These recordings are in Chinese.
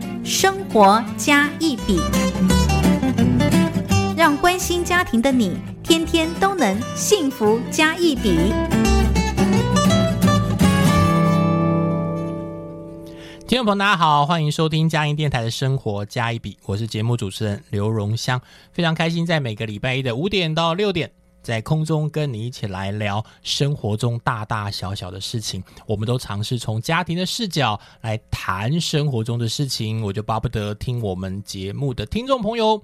《生活加一笔》，让关心家庭的你天天都能幸福加一笔。听众朋友，大家好，欢迎收听嘉音电台的《生活加一笔》，我是节目主持人刘荣香，非常开心在每个礼拜一的五点到六点。在空中跟你一起来聊生活中大大小小的事情，我们都尝试从家庭的视角来谈生活中的事情。我就巴不得听我们节目的听众朋友，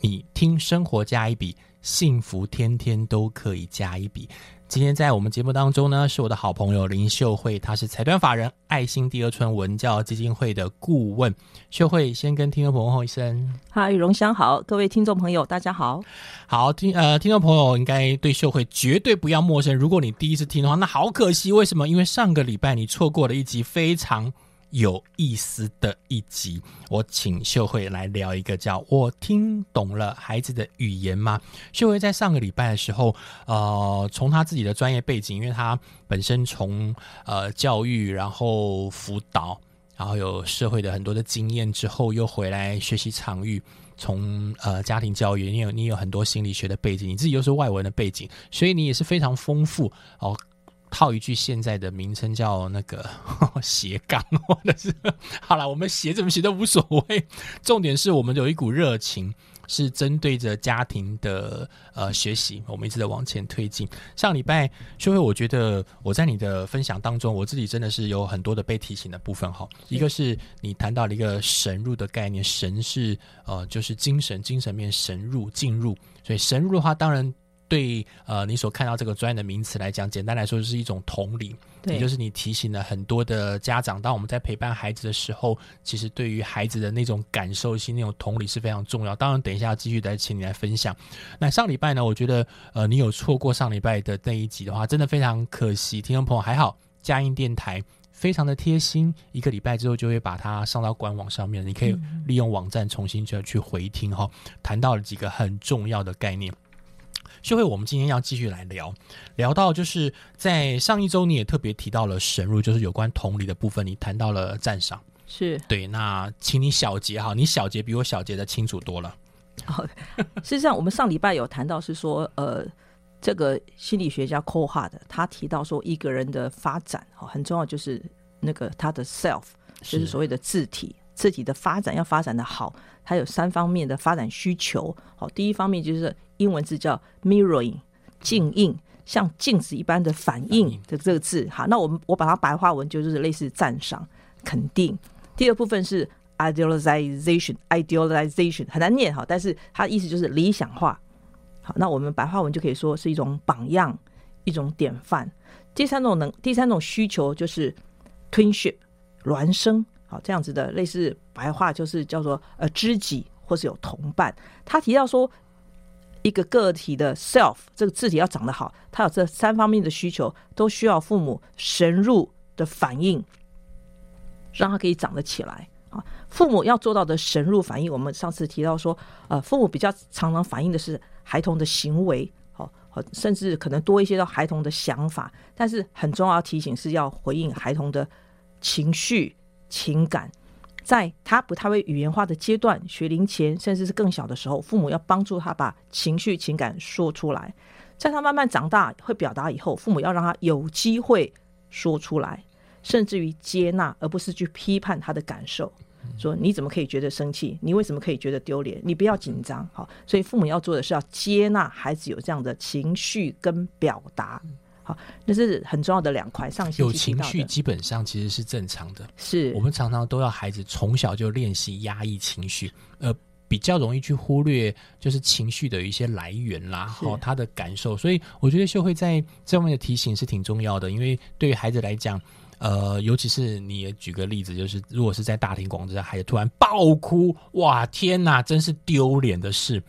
你听生活加一笔，幸福天天都可以加一笔。今天在我们节目当中呢，是我的好朋友林秀慧，她是财团法人爱心第二春文教基金会的顾问。秀慧先跟听众朋友问一声，嗨，荣香好，各位听众朋友大家好，好听呃，听众朋友应该对秀慧绝对不要陌生。如果你第一次听的话，那好可惜，为什么？因为上个礼拜你错过了一集非常。有意思的一集，我请秀慧来聊一个叫“我听懂了孩子的语言”吗？秀慧在上个礼拜的时候，呃，从她自己的专业背景，因为她本身从呃教育，然后辅导，然后有社会的很多的经验之后，又回来学习场域，从呃家庭教育，你有你有很多心理学的背景，你自己又是外文的背景，所以你也是非常丰富哦。套一句现在的名称叫那个 斜杠，或者是 好了，我们斜怎么斜都无所谓。重点是我们有一股热情，是针对着家庭的呃学习，我们一直在往前推进。上礼拜秀慧，我觉得我在你的分享当中，我自己真的是有很多的被提醒的部分哈。一个是你谈到了一个神入的概念，神是呃就是精神精神面神入进入，所以神入的话，当然。对，呃，你所看到这个专业的名词来讲，简单来说就是一种同理，也就是你提醒了很多的家长，当我们在陪伴孩子的时候，其实对于孩子的那种感受性、那种同理是非常重要。当然，等一下继续来请你来分享。那上礼拜呢，我觉得，呃，你有错过上礼拜的那一集的话，真的非常可惜。听众朋友还好，佳音电台非常的贴心，一个礼拜之后就会把它上到官网上面，你可以利用网站重新就要去回听哈。谈到了几个很重要的概念。就会，我们今天要继续来聊，聊到就是在上一周你也特别提到了神入，就是有关同理的部分，你谈到了赞赏，是对。那请你小结哈，你小结比我小结的清楚多了。哦，事实上我们上礼拜有谈到是说，呃，这个心理学家 Cole Hart 他提到说，一个人的发展哦很重要，就是那个他的 self，就是所谓的字体，字体的发展要发展的好，它有三方面的发展需求。好，第一方面就是。英文字叫 mirroring，镜映，像镜子一般的反应的这个字。好，那我们我把它白话文就是类似赞赏、肯定。第二部分是 idealization，idealization 很难念哈，但是它意思就是理想化。好，那我们白话文就可以说是一种榜样、一种典范。第三种能，第三种需求就是 twinship，孪生。好，这样子的类似白话就是叫做呃知己或是有同伴。他提到说。一个个体的 self 这个字体要长得好，他有这三方面的需求，都需要父母神入的反应，让他可以长得起来啊。父母要做到的神入反应，我们上次提到说，呃，父母比较常常反映的是孩童的行为，好，甚至可能多一些到孩童的想法，但是很重要提醒是要回应孩童的情绪情感。在他不太会语言化的阶段，学龄前甚至是更小的时候，父母要帮助他把情绪情感说出来。在他慢慢长大会表达以后，父母要让他有机会说出来，甚至于接纳，而不是去批判他的感受。说你怎么可以觉得生气？你为什么可以觉得丢脸？你不要紧张。好，所以父母要做的是要接纳孩子有这样的情绪跟表达。好，那是很重要的两块。上有情绪基本上其实是正常的。是我们常常都要孩子从小就练习压抑情绪，呃，比较容易去忽略就是情绪的一些来源啦，哦，他的感受。所以我觉得秀慧在这方面的提醒是挺重要的，因为对于孩子来讲，呃，尤其是你也举个例子，就是如果是在大庭广众下，孩子突然爆哭，哇，天哪，真是丢脸的事。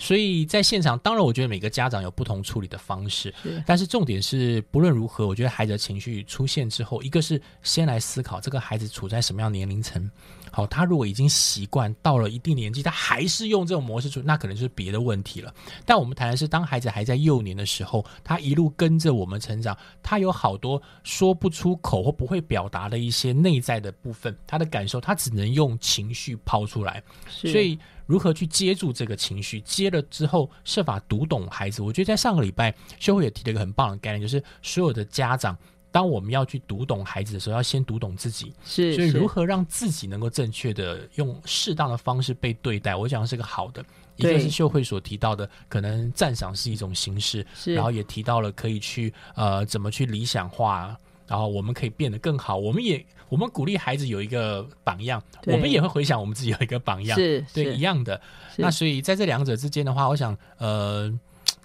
所以在现场，当然我觉得每个家长有不同处理的方式，但是重点是不论如何，我觉得孩子的情绪出现之后，一个是先来思考这个孩子处在什么样年龄层。好，他如果已经习惯到了一定年纪，他还是用这种模式出，那可能就是别的问题了。但我们谈的是，当孩子还在幼年的时候，他一路跟着我们成长，他有好多说不出口或不会表达的一些内在的部分，他的感受，他只能用情绪抛出来。所以。如何去接住这个情绪？接了之后，设法读懂孩子。我觉得在上个礼拜，修慧也提了一个很棒的概念，就是所有的家长，当我们要去读懂孩子的时候，要先读懂自己。是，所以如何让自己能够正确的用适当的方式被对待，我想是个好的。一个是秀慧所提到的，可能赞赏是一种形式，然后也提到了可以去呃怎么去理想化。然后我们可以变得更好，我们也我们鼓励孩子有一个榜样，我们也会回想我们自己有一个榜样，是对一样的。那所以在这两者之间的话，我想呃，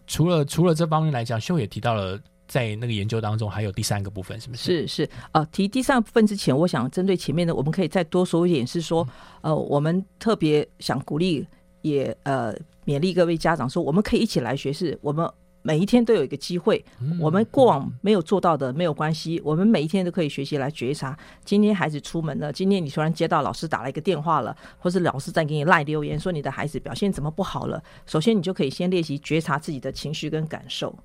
除了除了这方面来讲，秀也提到了在那个研究当中还有第三个部分，是不是？是是呃，提第三个部分之前，我想针对前面的，我们可以再多说一点，是说呃，我们特别想鼓励也呃勉励各位家长说，我们可以一起来学，是我们。每一天都有一个机会，我们过往没有做到的没有关系，我们每一天都可以学习来觉察。今天孩子出门了，今天你突然接到老师打了一个电话了，或是老师在给你赖留言说你的孩子表现怎么不好了。首先，你就可以先练习觉察自己的情绪跟感受。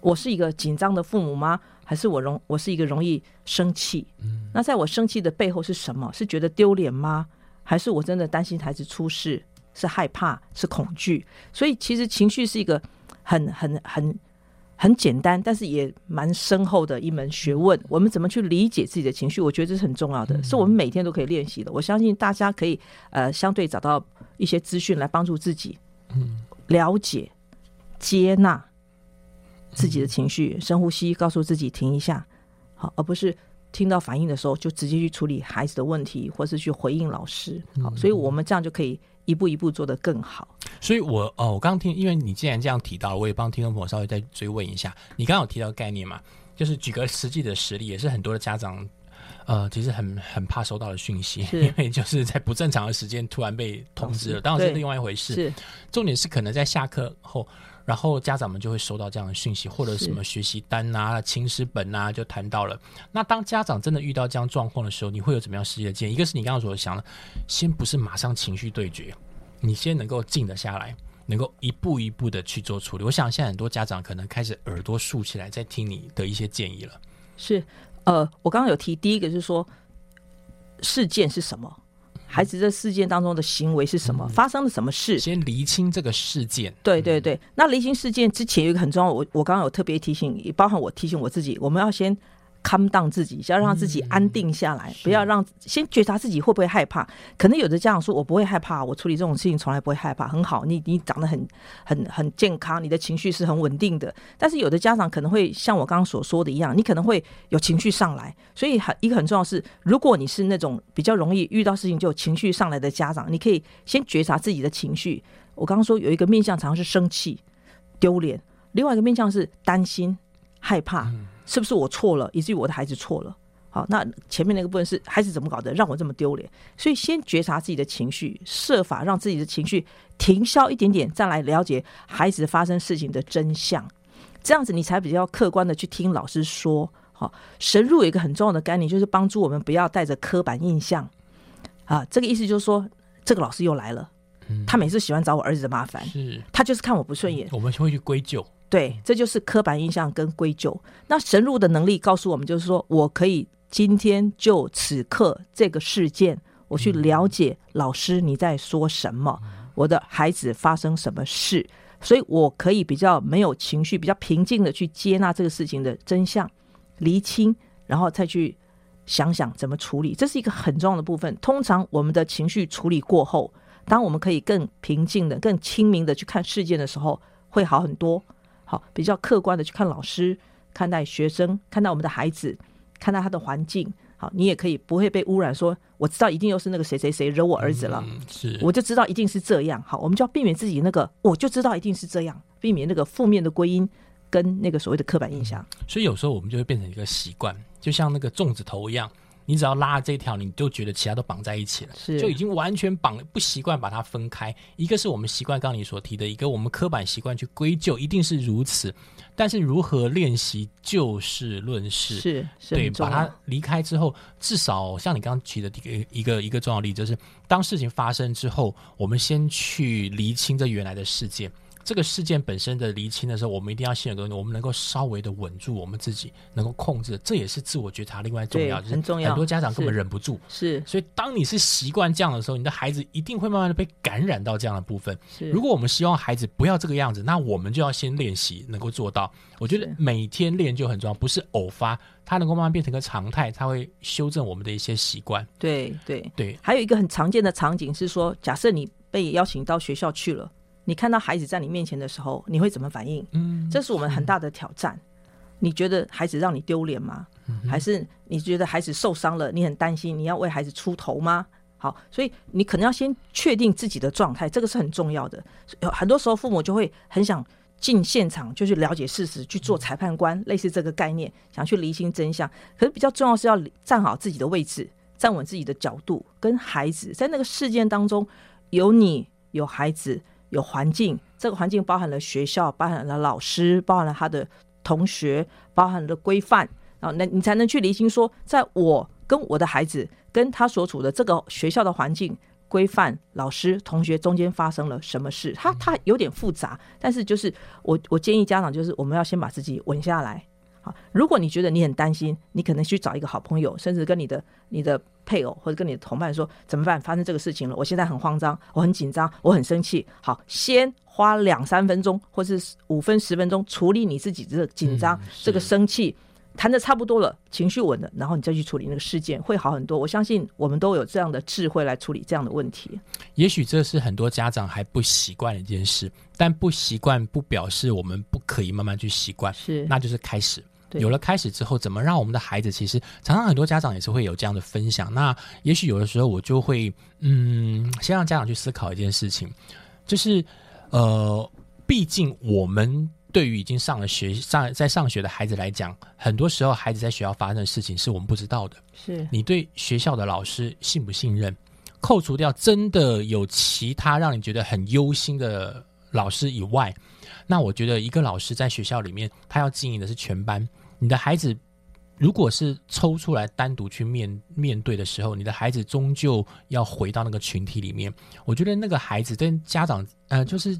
我是一个紧张的父母吗？还是我容我是一个容易生气？那在我生气的背后是什么？是觉得丢脸吗？还是我真的担心孩子出事？是害怕？是恐惧？所以其实情绪是一个。很很很很简单，但是也蛮深厚的一门学问。我们怎么去理解自己的情绪？我觉得这是很重要的，是我们每天都可以练习的。我相信大家可以呃，相对找到一些资讯来帮助自己，嗯，了解、接纳自己的情绪，深呼吸，告诉自己停一下，好，而不是听到反应的时候就直接去处理孩子的问题，或是去回应老师。好，所以我们这样就可以。一步一步做得更好，所以我哦，我刚刚听，因为你既然这样提到，我也帮听众朋友稍微再追问一下。你刚刚有提到概念嘛？就是举个实际的实例，也是很多的家长，呃，其实很 很怕收到的讯息，因为就是在不正常的时间突然被通知了，当然是另外一回事。是，重点是可能在下课后，然后家长们就会收到这样的讯息，或者什么学习单啊、情史本啊，就谈到了。那当家长真的遇到这样状况的时候，你会有怎么样实际的建议？一个是你刚刚所想的，先不是马上情绪对决。你先能够静得下来，能够一步一步的去做处理。我想现在很多家长可能开始耳朵竖起来，在听你的一些建议了。是，呃，我刚刚有提，第一个是说事件是什么，孩子在事件当中的行为是什么，发生了什么事，先厘清这个事件。对对对，那厘清事件之前有一个很重要，我我刚刚有特别提醒，也包含我提醒我自己，我们要先。Calm down 自己，要让自己安定下来，不要让先觉察自己会不会害怕。可能有的家长说：“我不会害怕，我处理这种事情从来不会害怕，很好。”你你长得很很很健康，你的情绪是很稳定的。但是有的家长可能会像我刚刚所说的一样，你可能会有情绪上来。所以很一个很重要是，如果你是那种比较容易遇到事情就情绪上来的家长，你可以先觉察自己的情绪。我刚刚说有一个面向常常是生气、丢脸，另外一个面向是担心、害怕。是不是我错了，以至于我的孩子错了？好，那前面那个部分是孩子怎么搞的，让我这么丢脸？所以先觉察自己的情绪，设法让自己的情绪停消一点点，再来了解孩子发生事情的真相。这样子你才比较客观的去听老师说。好，神入有一个很重要的概念，就是帮助我们不要带着刻板印象。啊，这个意思就是说，这个老师又来了，他每次喜欢找我儿子的麻烦，是他就是看我不顺眼，我们会去归咎。对，这就是刻板印象跟归咎。那神入的能力告诉我们，就是说我可以今天就此刻这个事件，我去了解老师你在说什么，我的孩子发生什么事，所以我可以比较没有情绪，比较平静的去接纳这个事情的真相，厘清，然后再去想想怎么处理。这是一个很重要的部分。通常我们的情绪处理过后，当我们可以更平静的、更清明的去看事件的时候，会好很多。好，比较客观的去看老师，看待学生，看待我们的孩子，看待他的环境。好，你也可以不会被污染。说我知道一定又是那个谁谁谁惹我儿子了，是，我就知道一定是这样。好，我们就要避免自己那个，我就知道一定是这样，避免那个负面的归因跟那个所谓的刻板印象。所以有时候我们就会变成一个习惯，就像那个粽子头一样，你只要拉这条，你就觉得其他都绑在一起了，是就已经完全绑了，不习惯把它分开。一个是我们习惯刚刚你所提的，一个我们刻板习惯去归咎，一定是如此。但是如何练习就事论事，是是对，把它离开之后，至少像你刚刚举的一个一个一个重要例子，就是当事情发生之后，我们先去厘清这原来的事件。这个事件本身的厘清的时候，我们一定要先有个东西，我们能够稍微的稳住我们自己，能够控制，这也是自我觉察另外重要，对很重要。很多家长根本忍不住，是。所以当你是习惯这样的时候，你的孩子一定会慢慢的被感染到这样的部分。是，如果我们希望孩子不要这个样子，那我们就要先练习，能够做到。我觉得每天练就很重要，不是偶发，它能够慢慢变成个常态，它会修正我们的一些习惯。对对，对，还有一个很常见的场景是说，假设你被邀请到学校去了，你看到孩子在你面前的时候，你会怎么反应？嗯，这是我们很大的挑战。你觉得孩子让你丢脸吗？还是你觉得孩子受伤了，你很担心，你要为孩子出头吗？好，所以你可能要先确定自己的状态，这个是很重要的。有很多时候父母就会很想进现场，就去了解事实，去做裁判官，类似这个概念，想去厘清真相。可是比较重要是要站好自己的位置，站稳自己的角度，跟孩子在那个事件当中，有你，有孩子，有环境。这个环境包含了学校，包含了老师，包含了他的同学，包含了规范。然后，那你才能去厘清说，在我跟我的孩子跟他所处的这个学校的环境、规范、老师、同学中间发生了什么事。他他有点复杂，但是就是我我建议家长就是我们要先把自己稳下来。好，如果你觉得你很担心，你可能去找一个好朋友，甚至跟你的你的配偶或者跟你的同伴说怎么办？发生这个事情了，我现在很慌张，我很紧张，我很生气。好，先花两三分钟或是五分十分钟处理你自己这个紧张、嗯这个生气。谈的差不多了，情绪稳了，然后你再去处理那个事件，会好很多。我相信我们都有这样的智慧来处理这样的问题。也许这是很多家长还不习惯的一件事，但不习惯不表示我们不可以慢慢去习惯，是那就是开始。对有了开始之后，怎么让我们的孩子？其实常常很多家长也是会有这样的分享。那也许有的时候我就会，嗯，先让家长去思考一件事情，就是呃，毕竟我们对于已经上了学上在上学的孩子来讲，很多时候孩子在学校发生的事情是我们不知道的。是你对学校的老师信不信任？扣除掉真的有其他让你觉得很忧心的老师以外，那我觉得一个老师在学校里面，他要经营的是全班。你的孩子如果是抽出来单独去面面对的时候，你的孩子终究要回到那个群体里面。我觉得那个孩子跟家长，呃，就是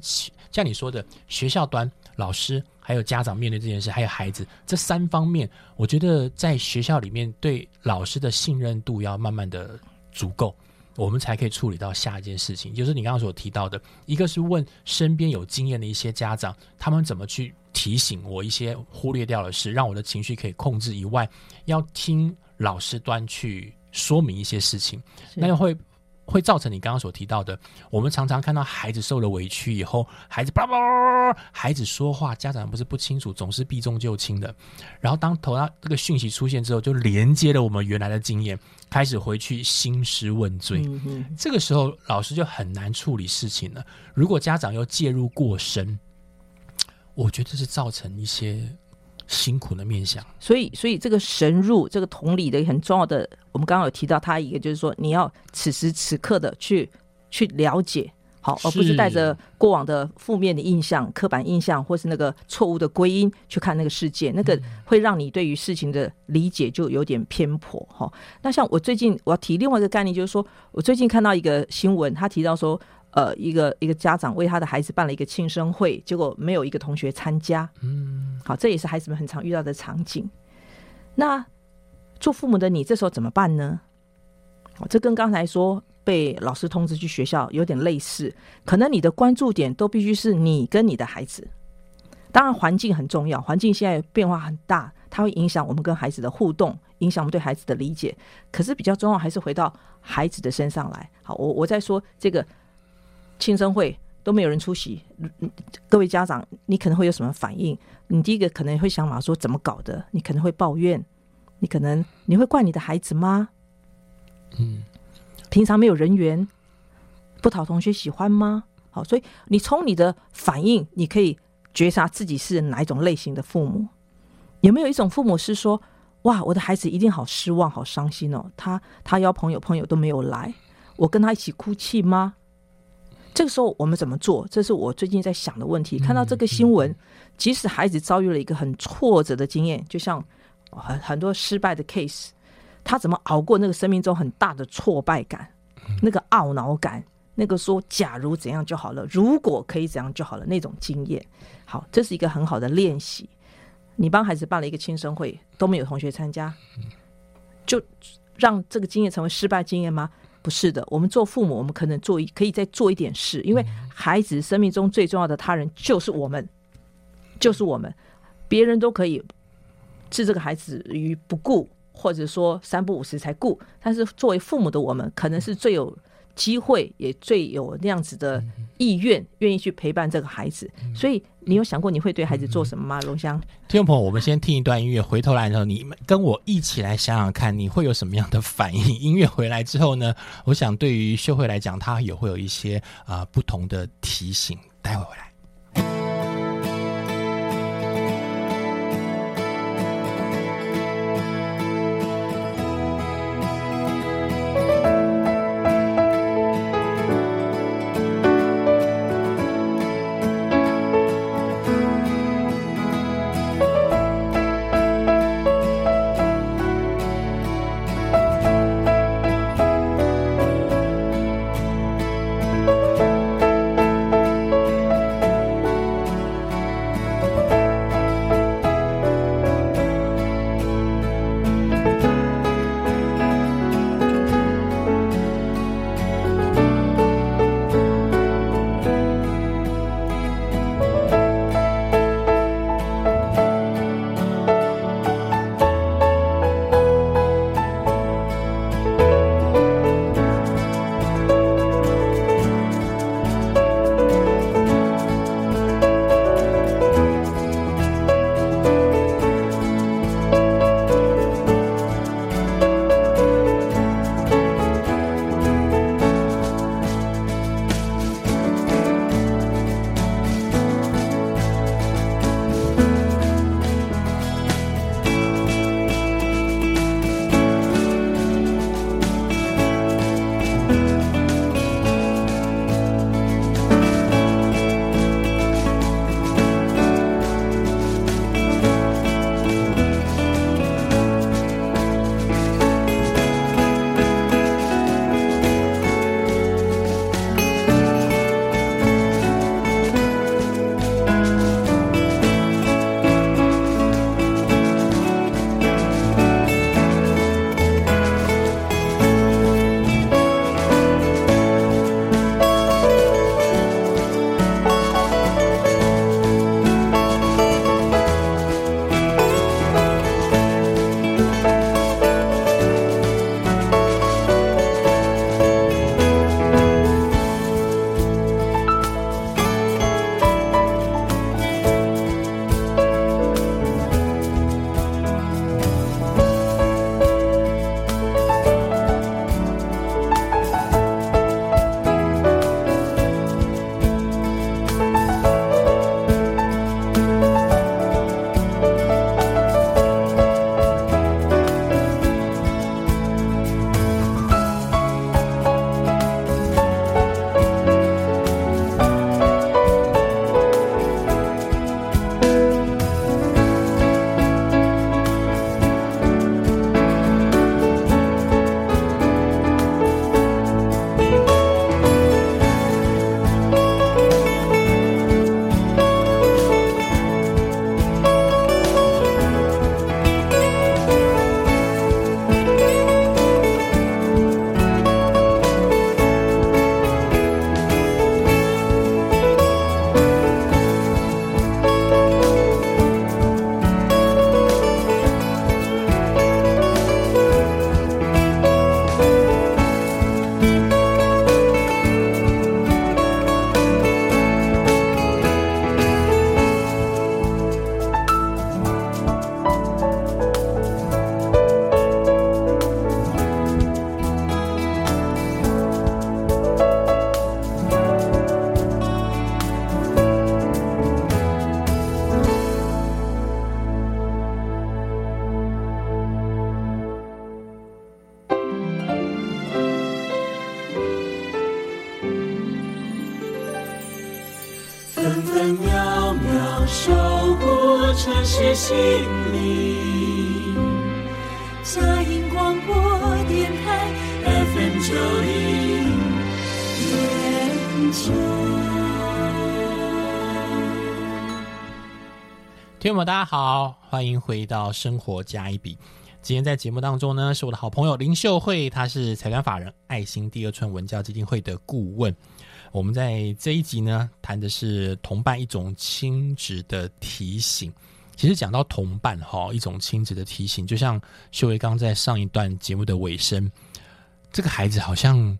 像你说的，学校端、老师还有家长面对这件事，还有孩子这三方面，我觉得在学校里面对老师的信任度要慢慢的足够。我们才可以处理到下一件事情，就是你刚刚所提到的，一个是问身边有经验的一些家长，他们怎么去提醒我一些忽略掉的事，让我的情绪可以控制以外，要听老师端去说明一些事情，那又会会造成你刚刚所提到的，我们常常看到孩子受了委屈以后，孩子叭叭叭，孩子说话，家长不是不清楚，总是避重就轻的。然后当头上这个讯息出现之后，就连接了我们原来的经验，开始回去兴师问罪。这个时候老师就很难处理事情了。如果家长又介入过深，我觉得是造成一些辛苦的面相。所以，所以这个神入这个同理的很重要的，我们刚刚有提到它一个，就是说你要此时此刻的去去了解，好，而不是是带着过往的负面的印象、刻板印象，或是那个错误的归因去看那个世界，那个会让你对于事情的理解就有点偏颇哈。那像我最近我要提另外一个概念，就是说我最近看到一个新闻，他提到说。呃，一个一个家长为他的孩子办了一个庆生会，结果没有一个同学参加。嗯，好，这也是孩子们很常遇到的场景。那做父母的你这时候怎么办呢？哦，这跟刚才说被老师通知去学校有点类似，可能你的关注点都必须是你跟你的孩子。当然，环境很重要，环境现在变化很大，它会影响我们跟孩子的互动，影响我们对孩子的理解。可是比较重要还是回到孩子的身上来。好，我我在说这个庆生会都没有人出席，嗯各位家长，你可能会有什么反应？你第一个可能会想法说怎么搞的？你可能会抱怨，你可能你会怪你的孩子吗？嗯，平常没有人缘，不讨同学喜欢吗？好，所以你从你的反应，你可以觉察自己是哪一种类型的父母？有没有一种父母是说，哇，我的孩子一定好失望、好伤心哦，他他邀朋友，朋友都没有来，我跟他一起哭泣吗？这个时候我们怎么做？这是我最近在想的问题。看到这个新闻，即使孩子遭遇了一个很挫折的经验，就像很很多失败的 case，他怎么熬过那个生命中很大的挫败感、那个懊恼感、那个说假如怎样就好了，如果可以怎样就好了那种经验？好，这是一个很好的练习。你帮孩子办了一个亲生会，都没有同学参加，就让这个经验成为失败经验吗？不是的，我们做父母，我们可能做一可以再做一点事，因为孩子生命中最重要的他人就是我们，就是我们，别人都可以置这个孩子于不顾，或者说三不五时才顾，但是作为父母的我们，可能是最有。机会也最有那样子的意愿，愿意去陪伴这个孩子。所以，你有想过你会对孩子做什么吗？龙香，听众朋友，我们先听一段音乐，回头来的时候，你们跟我一起来想想看，你会有什么样的反应？音乐回来之后呢，我想对于秀慧来讲，她也会有一些啊不同的提醒。待会回来。分秒秒守护城市心灵。佳音广播电台 FM 九零点九。听众们，大家好，欢迎回到生活加一笔。今天在节目当中呢，是我的好朋友林秀慧，她是财团法人爱心第二春文教基金会的顾问。我们在这一集呢，谈的是同伴一种亲子的提醒。其实讲到同伴哈，一种亲子的提醒，就像秀慧刚在上一段节目的尾声，这个孩子好像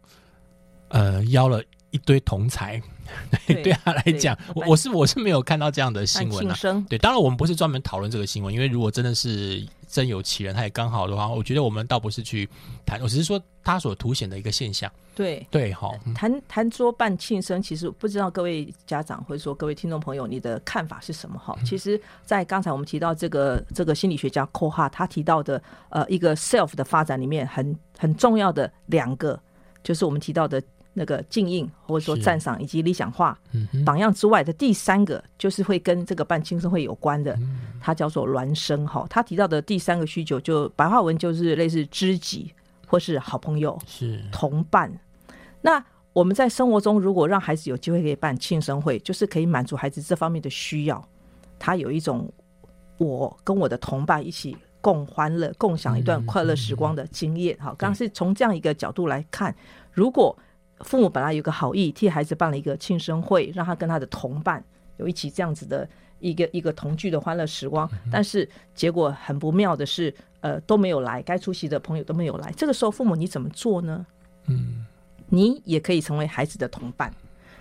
呃邀了一堆同才，对对他来讲，我我是我是没有看到这样的新闻啊。庆生，对，当然我们不是专门讨论这个新闻，因为如果真的是真有其人，他也刚好的话，我觉得我们倒不是去谈，我只是说他所凸显的一个现象。对。对，好，嗯谈谈桌办庆生，其实不知道各位家长或者说各位听众朋友，你的看法是什么？哈，其实，在刚才我们提到这个这个心理学家寇哈他提到的呃一个 self 的发展里面很很重要的两个，就是我们提到的那个敬应或者说赞赏以及理想化嗯，榜样之外的第三个，就是会跟这个办庆生会有关的，它叫做孪生哈。他提到的第三个需求，就白话文就是类似知己或是好朋友。是同伴。那我们在生活中，如果让孩子有机会可以办庆生会，就是可以满足孩子这方面的需要。他有一种我跟我的同伴一起共欢乐、共享一段快乐时光的经验。好，刚刚是从这样一个角度来看，如果父母本来有个好意，替孩子办了一个庆生会，让他跟他的同伴有一起这样子的一个一个同聚的欢乐时光，但是结果很不妙的是，呃，都没有来，该出席的朋友都没有来。这个时候，父母你怎么做呢？嗯，你也可以成为孩子的同伴。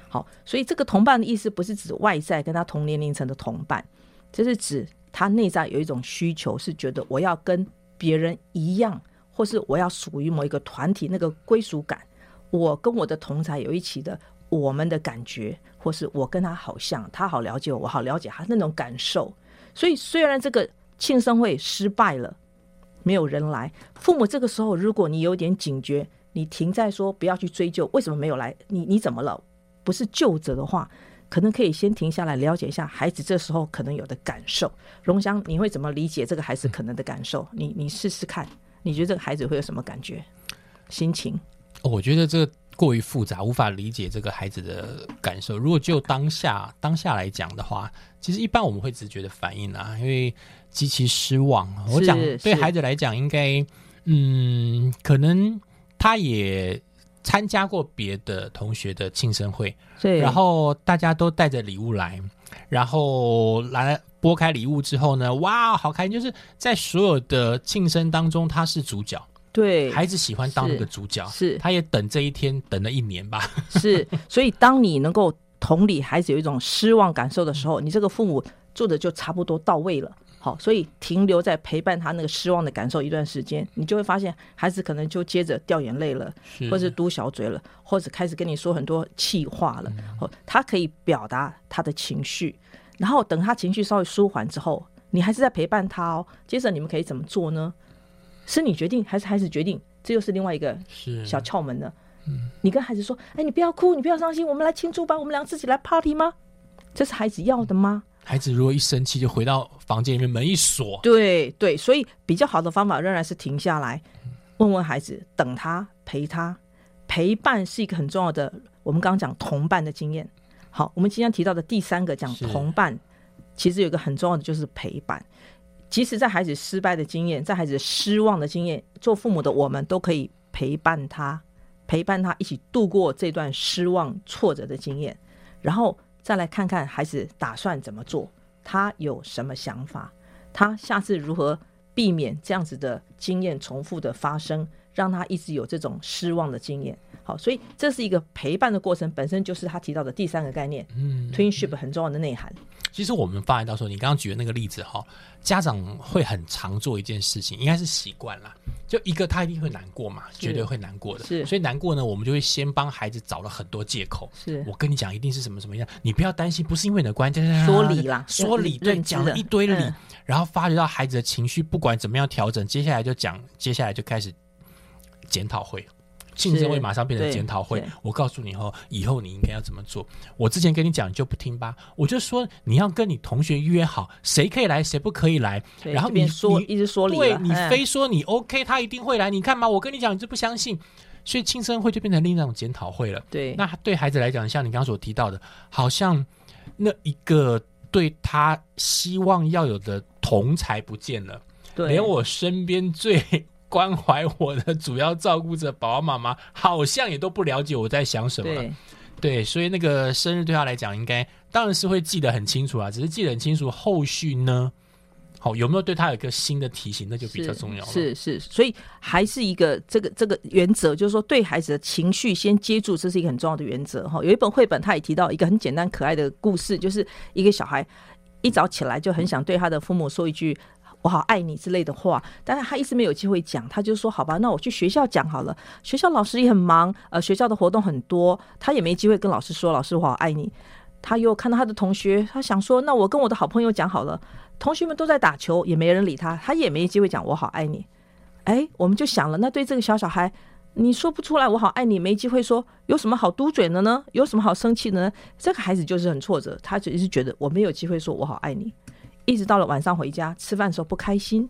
好，所以这个同伴的意思不是指外在跟他同年龄层的同伴，这是指他内在有一种需求，是觉得我要跟别人一样，或是我要属于某一个团体，那个归属感，我跟我的同才有一起的我们的感觉，或是我跟他好像，他好了解我，我好了解他那种感受。所以虽然这个庆生会失败了，没有人来，父母这个时候如果你有点警觉，你停在说不要去追究为什么没有来，你你怎么了？不是就责的话，可能可以先停下来了解一下孩子这时候可能有的感受。荣香，你会怎么理解这个孩子可能的感受？你你试试看，你觉得这个孩子会有什么感觉、心情？哦我觉得这个过于复杂，无法理解这个孩子的感受。如果就当下当下来讲的话，其实一般我们会直觉的反应啊，因为极其失望。我讲对孩子来讲，应该嗯，可能他也参加过别的同学的庆生会，对，然后大家都带着礼物来，然后来拨开礼物之后呢，哇，好开心！就是在所有的庆生当中，他是主角，对，孩子喜欢当那个主角，是他也等这一天等了一年吧。是，所以当你能够同理孩子有一种失望感受的时候，你这个父母做的就差不多到位了。好，所以停留在陪伴他那个失望的感受一段时间，你就会发现孩子可能就接着掉眼泪了，或者嘟小嘴了，或者开始跟你说很多气话了。哦，他可以表达他的情绪，然后等他情绪稍微舒缓之后，你还是在陪伴他哦。接着你们可以怎么做呢？是你决定还是孩子决定？这又是另外一个是小窍门了。你跟孩子说：“哎，你不要哭，你不要伤心，我们来庆祝吧，我们俩自己来 party 吗？”这是孩子要的吗？孩子如果一生气就回到房间里面，门一锁，对对，所以比较好的方法仍然是停下来，问问孩子，等他陪他，陪伴是一个很重要的。我们刚刚讲同伴的经验，好，我们今天提到的第三个讲同伴，其实有一个很重要的就是陪伴。即使在孩子失败的经验，在孩子失望的经验，做父母的我们都可以陪伴他，陪伴他一起度过这段失望、挫折的经验，然后再来看看孩子打算怎么做，他有什么想法，他下次如何避免这样子的经验重复的发生，让他一直有这种失望的经验。好，所以这是一个陪伴的过程，本身就是他提到的第三个概念，嗯，twinship 很重要的内涵。其实我们发现到说，你刚刚举的那个例子哈，家长会很常做一件事情，应该是习惯啦。就一个他一定会难过嘛，绝对会难过的。是所以难过呢，我们就会先帮孩子找了很多借口。是我跟你讲，一定是什么什么样，你不要担心，不是因为你的关系，说理啦 说理，讲了一堆理，嗯然后发觉到孩子的情绪，不管怎么样调整，接下来就讲，接下来就开始检讨会。庆生会马上变成对检讨会。我告诉你后，以后你应该要怎么做。我之前跟你讲，你就不听吧。我就说你要跟你同学约好，谁可以来，谁不可以来。然后你说你一直说理对你非说你 OK，他一定会来。你看嘛，我跟你讲，你就不相信。所以庆生会就变成另一种检讨会了。对，那对孩子来讲，像你刚刚所提到的，好像那一个对他希望要有的同才不见了，对连我身边最关怀我的主要照顾者宝宝妈妈，好像也都不了解我在想什么。对对，所以那个生日对他来讲，应该当然是会记得很清楚啊，只是记得很清楚，后续呢，好有没有对他有一个新的提醒，那就比较重要了。是是，所以还是一个这个这个原则，就是说对孩子的情绪先接住，这是一个很重要的原则哈。有一本绘本，他也提到一个很简单可爱的故事，就是一个小孩一早起来就很想对他的父母说一句。我好爱你之类的话，但是他一直没有机会讲，他就说好吧，那我去学校讲好了。学校老师也很忙，呃，学校的活动很多，他也没机会跟老师说，老师我好爱你。他又看到他的同学，他想说，那我跟我的好朋友讲好了，同学们都在打球，也没人理他，他也没机会讲我好爱你。哎，我们就想了，那对这个小小孩，你说不出来我好爱你，没机会说，有什么好嘟嘴的呢？有什么好生气的呢？这个孩子就是很挫折，他只是觉得我没有机会说我好爱你，一直到了晚上回家吃饭的时候不开心。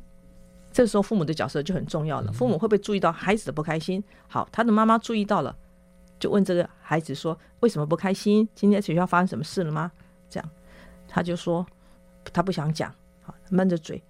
这时候父母的角色就很重要了，父母会不会注意到孩子的不开心？好，他的妈妈注意到了，就问这个孩子说：“为什么不开心？今天学校发生什么事了吗？”这样，他就说他不想讲，好闷着嘴，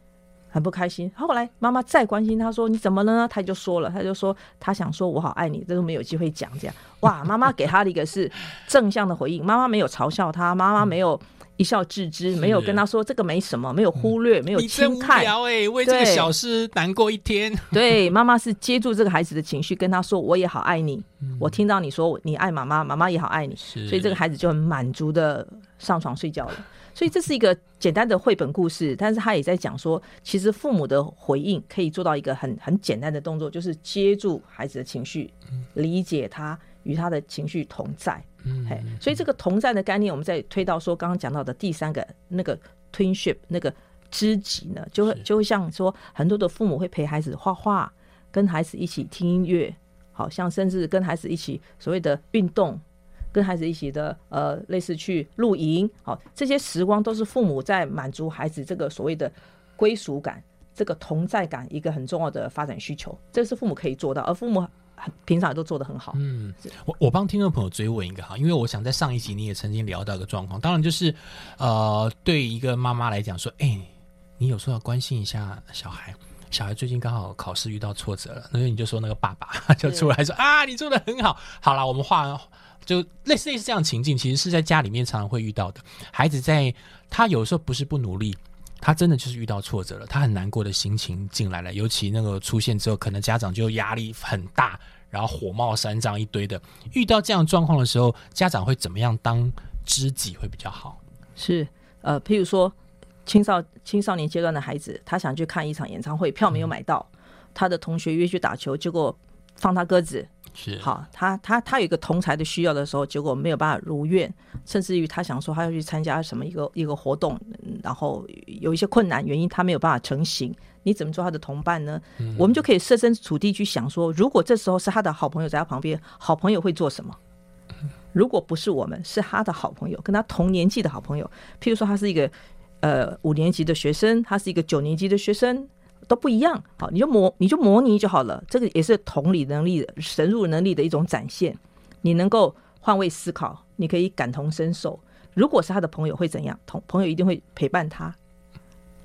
很不开心。后来妈妈再关心他说：“你怎么了呢？”他就说了，他就说他想说“我好爱你”，这都没有机会讲。这样，哇，妈妈给他的一个是正向的回应，妈妈没有嘲笑他，妈妈没有一笑置之，没有跟他说这个没什么，没有忽略，没有轻看。聊哎、为这个小事难过一天。对，妈妈是接住这个孩子的情绪，跟他说：“我也好爱你。我听到你说你爱妈妈，妈妈也好爱你。”是所以这个孩子就很满足的上床睡觉了。所以这是一个简单的绘本故事，但是他也在讲说，其实父母的回应可以做到一个很很简单的动作，就是接住孩子的情绪，理解他，与他的情绪同在。嗯嘿，所以这个同在的概念，我们再推到说刚刚讲到的第三个那个 twinship 那个知己呢，就会就会像说很多的父母会陪孩子画画，跟孩子一起听音乐，好像甚至跟孩子一起所谓的运动，跟孩子一起的呃类似去露营，好这些时光都是父母在满足孩子这个所谓的归属感、这个同在感一个很重要的发展需求，这是父母可以做到，而父母很平常也都做得很好。嗯，我我帮听众朋友追问一个哈，因为我想在上一集你也曾经聊到一个状况，当然就是呃，对一个妈妈来讲说，哎、你有时候要关心一下小孩。小孩最近刚好考试遇到挫折了，那你就说那个爸爸就出来说啊，你做的很好。好了，我们画就类似类似这样情境，其实是在家里面常常会遇到的。孩子在他有时候不是不努力，他真的就是遇到挫折了，他很难过的心情进来了，尤其那个出现之后，可能家长就压力很大，然后火冒三丈一堆的。遇到这样状况的时候，家长会怎么样当知己会比较好？是呃，譬如说青少青少年阶段的孩子，他想去看一场演唱会，票没有买到，他的同学约去打球，结果放他鸽子。是好，他他他有一个同才的需要的时候，结果没有办法如愿，甚至于他想说他要去参加什么一个一个活动，嗯然后有一些困难原因，他没有办法成型。你怎么做他的同伴呢？我们就可以设身处地去想说，如果这时候是他的好朋友在他旁边，好朋友会做什么？如果不是我们，是他的好朋友，跟他同年纪的好朋友，譬如说他是一个呃五年级的学生，他是一个九年级的学生，都不一样。好，你就模你就模拟就好了。这个也是同理能力、神入能力的一种展现。你能够换位思考，你可以感同身受。如果是他的朋友会怎样？同朋友一定会陪伴他，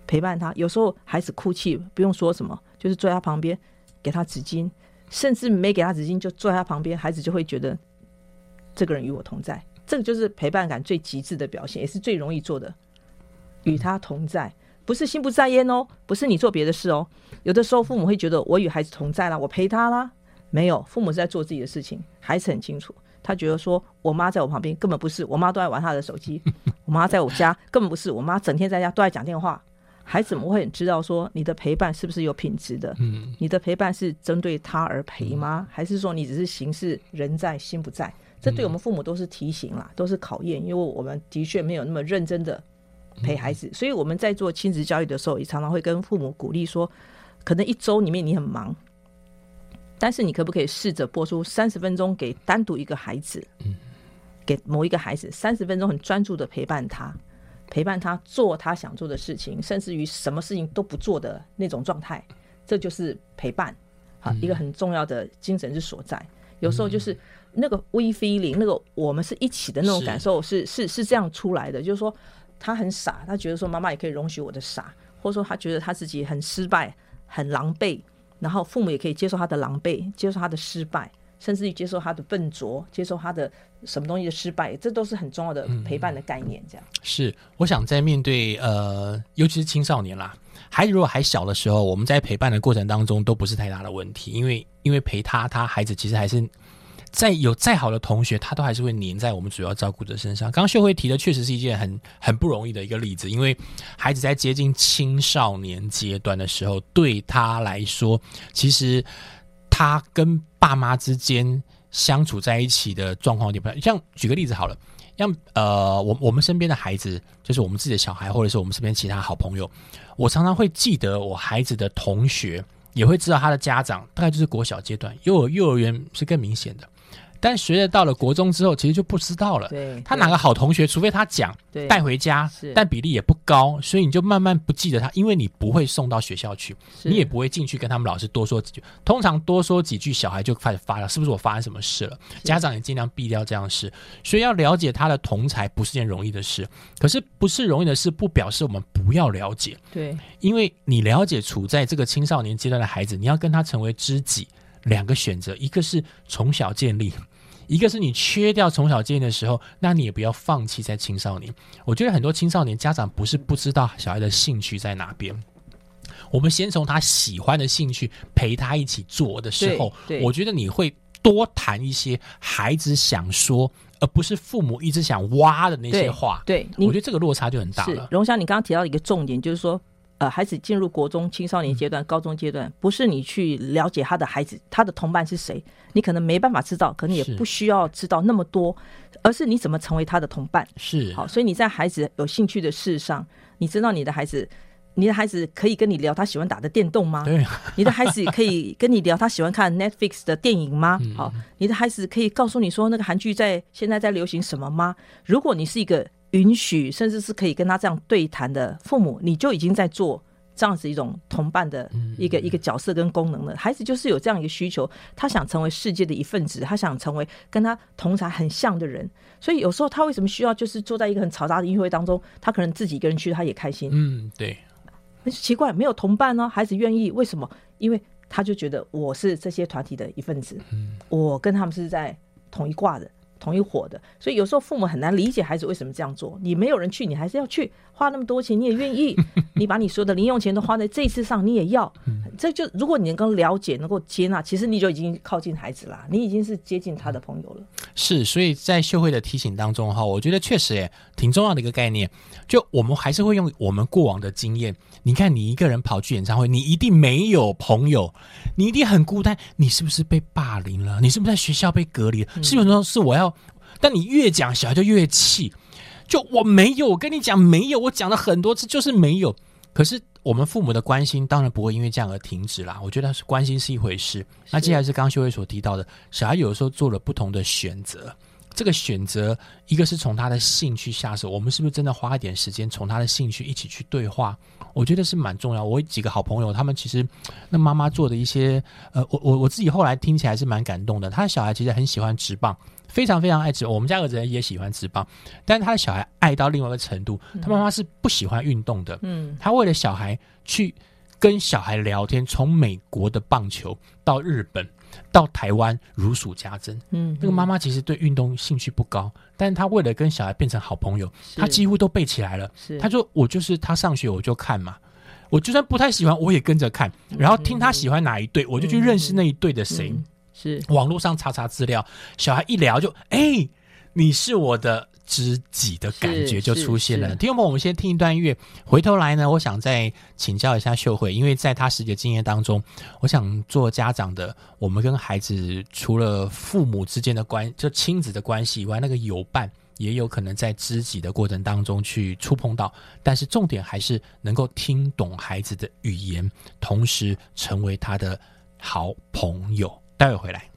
陪伴他。有时候孩子哭泣，不用说什么，就是坐在他旁边，给他纸巾，甚至没给他纸巾，就坐在他旁边，孩子就会觉得这个人与我同在。这个就是陪伴感最极致的表现，也是最容易做的。与他同在，不是心不在焉哦，不是你做别的事哦。有的时候父母会觉得我与孩子同在啦，我陪他啦，没有，父母是在做自己的事情，孩子很清楚。他觉得说，我妈在我旁边根本不是，我妈都在玩她的手机；我妈在我家根本不是，我妈整天在家都在讲电话。孩子们会很知道说，你的陪伴是不是有品质的？嗯，你的陪伴是针对他而陪吗？还是说你只是形式人在心不在？这对我们父母都是提醒啦，都是考验，因为我们的确没有那么认真的陪孩子，所以我们在做亲子教育的时候，也常常会跟父母鼓励说，可能一周里面你很忙，但是你可不可以试着播出三十分钟给单独一个孩子，给某一个孩子三十分钟很专注的陪伴他，陪伴他做他想做的事情，甚至于什么事情都不做的那种状态，这就是陪伴。好，一个很重要的精神之所在。有时候就是那个 we feeling，那个我们是一起的那种感受，是是是这样出来的。就是说，他很傻，他觉得说妈妈也可以容许我的傻，或者说他觉得他自己很失败、很狼狈，然后父母也可以接受他的狼狈，接受他的失败，甚至于接受他的笨拙，接受他的什么东西的失败，这都是很重要的陪伴的概念。这样，是，我想在面对呃，尤其是青少年啦，孩子如果还小的时候，我们在陪伴的过程当中都不是太大的问题，因为因为陪他，他孩子其实还是再有再好的同学，他都还是会黏在我们主要照顾者身上。刚刚秀慧提的确实是一件很很不容易的一个例子，因为孩子在接近青少年阶段的时候，对他来说，其实他跟爸妈之间相处在一起的状况有点不太像。举个例子好了。像呃，我我们身边的孩子，就是我们自己的小孩，或者是我们身边其他好朋友，我常常会记得我孩子的同学，也会知道他的家长，大概就是国小阶段，幼儿幼儿园是更明显的。但随着到了国中之后，其实就不知道了。对他哪个好同学，除非他讲带回家，但比例也不高，所以你就慢慢不记得他，因为你不会送到学校去，你也不会进去跟他们老师多说几句。通常多说几句，小孩就开始发了，是不是我发生什么事了？家长也尽量避掉这样的事。所以要了解他的同才不是件容易的事，可是不是容易的事，不表示我们不要了解。对因为你了解处在这个青少年阶段的孩子，你要跟他成为知己，两个选择，一个是从小建立，一个是你缺掉从小建立的时候，那你也不要放弃在青少年。我觉得很多青少年家长不是不知道小孩的兴趣在哪边。我们先从他喜欢的兴趣陪他一起做的时候，我觉得你会多谈一些孩子想说，而不是父母一直想挖的那些对话。对，你我觉得这个落差就很大了。荣祥，你刚刚提到一个重点，就是说，呃，孩子进入国中、青少年阶段、高中阶段，不是你去了解他的孩子，他的同伴是谁，你可能没办法知道，可能也不需要知道那么多，而是你怎么成为他的同伴。是，好，所以你在孩子有兴趣的事上，你知道你的孩子。你的孩子可以跟你聊他喜欢打的电动吗？对，你的孩子可以跟你聊他喜欢看 Netflix 的电影吗？嗯好，你的孩子可以告诉你说那个韩剧在现在在流行什么吗？如果你是一个允许甚至是可以跟他这样对谈的父母，你就已经在做这样子一种同伴的嗯一个、一个角色跟功能了。孩子就是有这样一个需求，他想成为世界的一份子，他想成为跟他同才很像的人。所以有时候他为什么需要就是坐在一个很嘈杂的音乐会当中，他可能自己一个人去，他也开心。嗯，对，很奇怪，没有同伴呢、孩子愿意，为什么？因为他就觉得我是这些团体的一份子，我跟他们是在同一挂的、同一伙的，所以有时候父母很难理解孩子为什么这样做。你没有人去，你还是要去，花那么多钱你也愿意，你把你所有的零用钱都花在这一次上，你也要。这就如果你能够了解、能够接纳，其实你就已经靠近孩子啦，你已经是接近他的朋友了。是，所以在秀慧的提醒当中哈，我觉得确实也挺重要的一个概念。就我们还是会用我们过往的经验，你看你一个人跑去演唱会，你一定没有朋友，你一定很孤单，你是不是被霸凌了？你是不是在学校被隔离了？是不是说是我要？但你越讲，小孩就越气。就我没有，我跟你讲没有，我讲了很多次，就是没有。可是我们父母的关心当然不会因为这样而停止啦。我觉得是关心是一回事，那接下来是刚刚修慧所提到的，小孩有的时候做了不同的选择。这个选择，一个是从他的兴趣下手，我们是不是真的花一点时间从他的兴趣一起去对话？我觉得是蛮重要。我有几个好朋友，他们其实那妈妈做的一些，呃，我我我自己后来听起来是蛮感动的。他的小孩其实很喜欢直棒，非常非常爱吃。我们家儿子也喜欢吃棒，但是他的小孩爱到另外一个程度，他妈妈是不喜欢运动的。嗯，他为了小孩去跟小孩聊天，从美国的棒球到日本到台湾如数家珍。嗯，那个妈妈其实对运动兴趣不高，但是她为了跟小孩变成好朋友，是她几乎都背起来了。是她说：“我就是他上学我就看嘛，我就算不太喜欢我也跟着看，然后听他喜欢哪一队，我就去认识那一队的谁。嗯是网络上查查资料，小孩一聊就哎、你是我的知己的感觉就出现了。听众朋友，我们先听一段音乐，回头来呢，我想再请教一下秀慧，因为在她实际的经验当中，我想做家长的，我们跟孩子除了父母之间的关，就亲子的关系以外，那个友伴。也有可能在知己的过程当中去触碰到，但是重点还是能够听懂孩子的语言，同时成为他的好朋友。待会回来。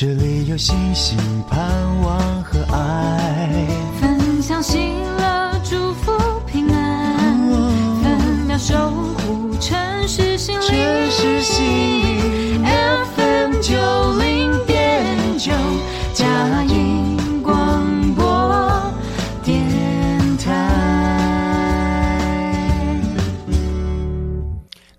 这里有星星、盼望和爱。分享喜乐，祝福平安，分秒守护城市心灵。城市心灵 FM 九零点九，嘉音广播电台。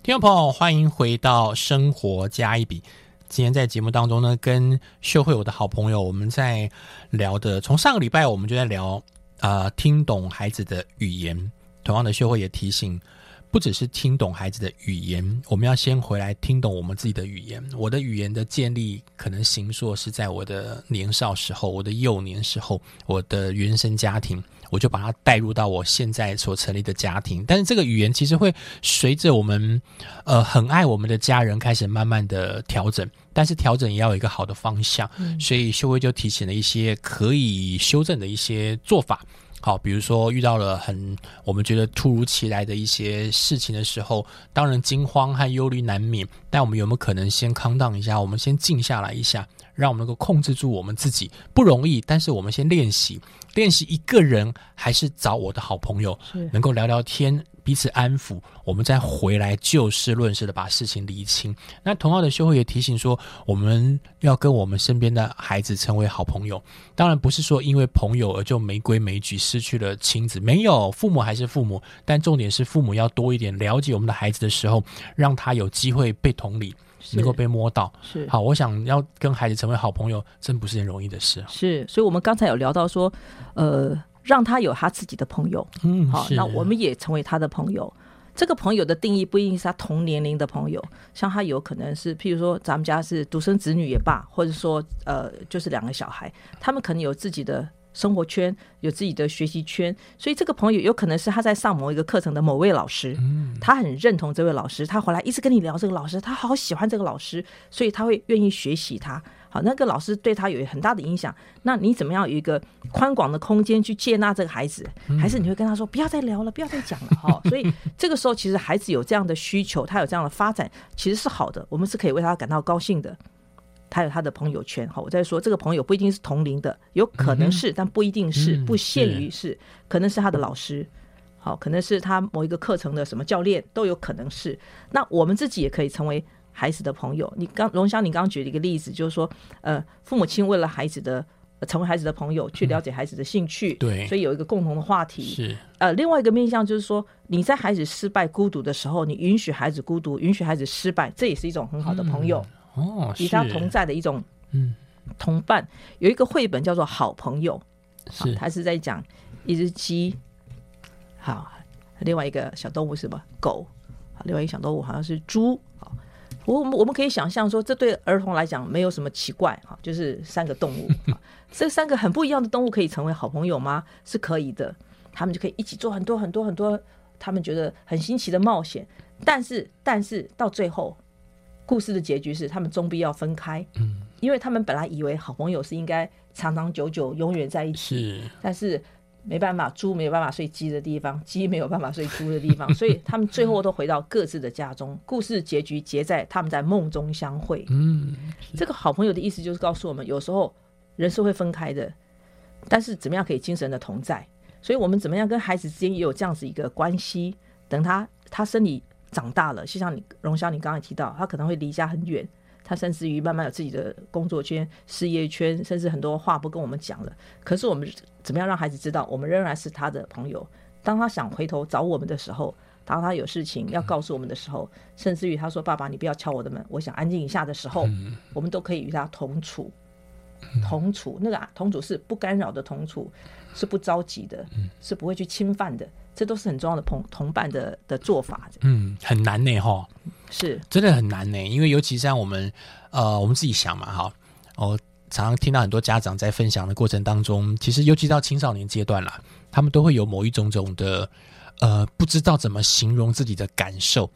听众朋友，欢迎回到生活加一笔。今天在节目当中呢，跟秀慧我的好朋友，我们在聊的，从上个礼拜我们就在聊啊、呃听懂孩子的语言。同样的，秀慧也提醒，不只是听懂孩子的语言，我们要先回来听懂我们自己的语言。我的语言的建立，可能形塑是在我的年少时候，我的幼年时候，我的原生家庭。我就把它带入到我现在所成立的家庭，但是这个语言其实会随着我们呃很爱我们的家人开始慢慢的调整，但是调整也要有一个好的方向，所以修威就提醒了一些可以修正的一些做法。好，比如说遇到了很我们觉得突如其来的一些事情的时候，当然惊慌和忧虑难免，但我们有没有可能先 calm down 一下，我们先静下来一下，让我们能够控制住我们自己？不容易，但是我们先练习，练习一个人还是找我的好朋友，能够聊聊天，彼此安抚，我们再回来就事论事的把事情理清。那同样的，修会也提醒说，我们要跟我们身边的孩子成为好朋友。当然不是说因为朋友而就没规没矩，失去了亲子。没有，父母还是父母，但重点是父母要多一点了解我们的孩子的时候，让他有机会被同理，是能够被摸到。是好，我想要跟孩子成为好朋友，真不是件容易的事啊。是，所以我们刚才有聊到说，呃，让他有他自己的朋友，嗯，好，那我们也成为他的朋友。这个朋友的定义不一定是他同年龄的朋友，像他有可能是，譬如说咱们家是独生子女也罢，或者说呃就是两个小孩，他们可能有自己的生活圈，有自己的学习圈，所以这个朋友有可能是他在上某一个课程的某位老师，他很认同这位老师，他回来一直跟你聊这个老师，他好喜欢这个老师，所以他会愿意学习他。好，那个老师对他有很大的影响。那你怎么样有一个宽广的空间去接纳这个孩子？还是你会跟他说不要再聊了，不要再讲了？哈，所以这个时候其实孩子有这样的需求，他有这样的发展，其实是好的，我们是可以为他感到高兴的。他有他的朋友圈，好，我在说这个朋友不一定是同龄的，有可能是，但不一定是，嗯不限于是，可能是他的老师，好，可能是他某一个课程的什么教练都有可能是。那我们自己也可以成为孩子的朋友。你刚龙香，你刚刚举了一个例子，就是说，呃，父母亲为了孩子的。呃成为孩子的朋友，去了解孩子的兴趣，对所以有一个共同的话题。是呃，另外一个面向就是说，你在孩子失败、孤独的时候，你允许孩子孤独，允许孩子失败，这也是一种很好的朋友，哦，与他同在的一种嗯同伴。有一个绘本叫做《好朋友》，好是它是在讲一只鸡，好，另外一个小动物是什么？狗，好，另外一个小动物好像是猪，好。我我们我们可以想象说，这对儿童来讲没有什么奇怪哈，就是三个动物，好 这三个很不一样的动物可以成为好朋友吗？是可以的，他们就可以一起做很多很多很多他们觉得很新奇的冒险。但是但是到最后，故事的结局是他们终必要分开，嗯，因为他们本来以为好朋友是应该长长久久永远在一起，是但是没办法，猪没有办法睡鸡的地方，鸡没有办法睡猪的地方，所以他们最后都回到各自的家中。故事结局结在他们在梦中相会。嗯这个好朋友的意思就是告诉我们，有时候人是会分开的，但是怎么样可以精神的同在？所以我们怎么样跟孩子之间也有这样子一个关系？等他他身体长大了，就像你荣霄，你刚才提到，他可能会离家很远，他甚至于慢慢有自己的工作圈、事业圈，甚至很多话不跟我们讲了。可是我们怎么样让孩子知道，我们仍然是他的朋友？当他想回头找我们的时候，当他有事情要告诉我们的时候，甚至于他说：“爸爸，你不要敲我的门，我想安静一下”的时候，我们都可以与他同处。同处那个啊同处是不干扰的同处，是不着急的，是不会去侵犯的，这都是很重要的同同伴的的做法。嗯，很难呢哈，是。真的很难呢，因为尤其像我们呃，我们自己想嘛哈，我常常听到很多家长在分享的过程当中，其实尤其到青少年阶段啦，他们都会有某一种种的呃，不知道怎么形容自己的感受，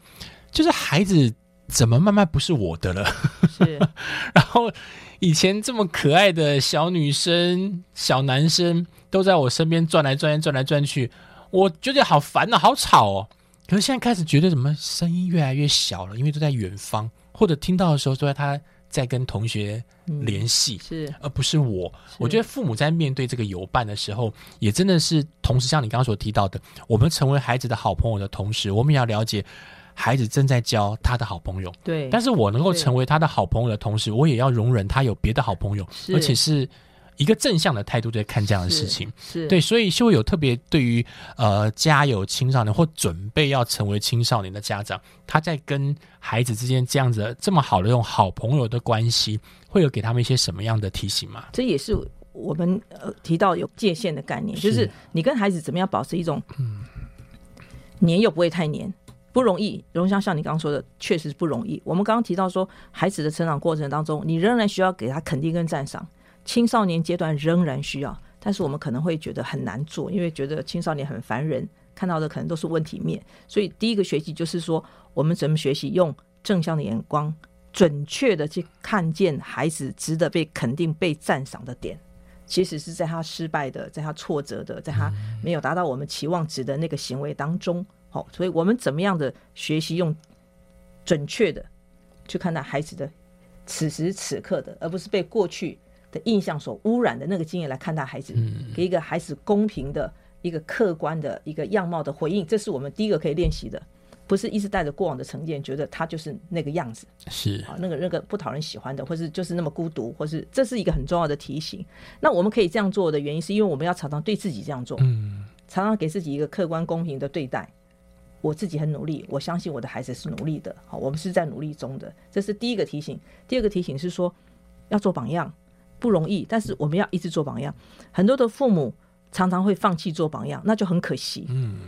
就是孩子怎么慢慢不是我的了。是，然后以前这么可爱的小女生、小男生都在我身边转来转去、转来转去，我觉得好烦啊，好吵哦。可是现在开始觉得怎么声音越来越小了，因为都在远方，或者听到的时候都在他在跟同学联系。是而不是我。我觉得父母在面对这个友伴的时候，也真的是同时像你刚刚所提到的，我们成为孩子的好朋友的同时，我们也要了解孩子正在交他的好朋友。对，但是我能够成为他的好朋友的同时，我也要容忍他有别的好朋友，而且是一个正向的态度在看这样的事情。是对，所以就会有特别对于呃家有青少年或准备要成为青少年的家长，他在跟孩子之间这样子这么好的这种好朋友的关系，会有给他们一些什么样的提醒吗？这也是我们呃提到有界限的概念，就是你跟孩子怎么样保持一种，黏又不会太黏，不容易。荣香像你刚刚说的，确实不容易。我们刚刚提到说，孩子的成长过程当中，你仍然需要给他肯定跟赞赏，青少年阶段仍然需要，但是我们可能会觉得很难做，因为觉得青少年很烦人，看到的可能都是问题面。所以第一个学习就是说，我们怎么学习用正向的眼光，准确的去看见孩子值得被肯定、被赞赏的点。其实是在他失败的，在他挫折的，在他没有达到我们期望值的那个行为当中，好、所以我们怎么样的学习用准确的去看待孩子的此时此刻的，而不是被过去的印象所污染的那个经验来看待孩子，给一个孩子公平的一个客观的一个样貌的回应，这是我们第一个可以练习的，不是一直带着过往的成见，觉得他就是那个样子是啊，那个那个不讨人喜欢的，或是就是那么孤独，或是这是一个很重要的提醒。那我们可以这样做的原因，是因为我们要常常对自己这样做，嗯常常给自己一个客观公平的对待。我自己很努力，我相信我的孩子是努力的。好，我们是在努力中的，这是第一个提醒。第二个提醒是说，要做榜样不容易，但是我们要一直做榜样。很多的父母常常会放弃做榜样，那就很可惜。嗯，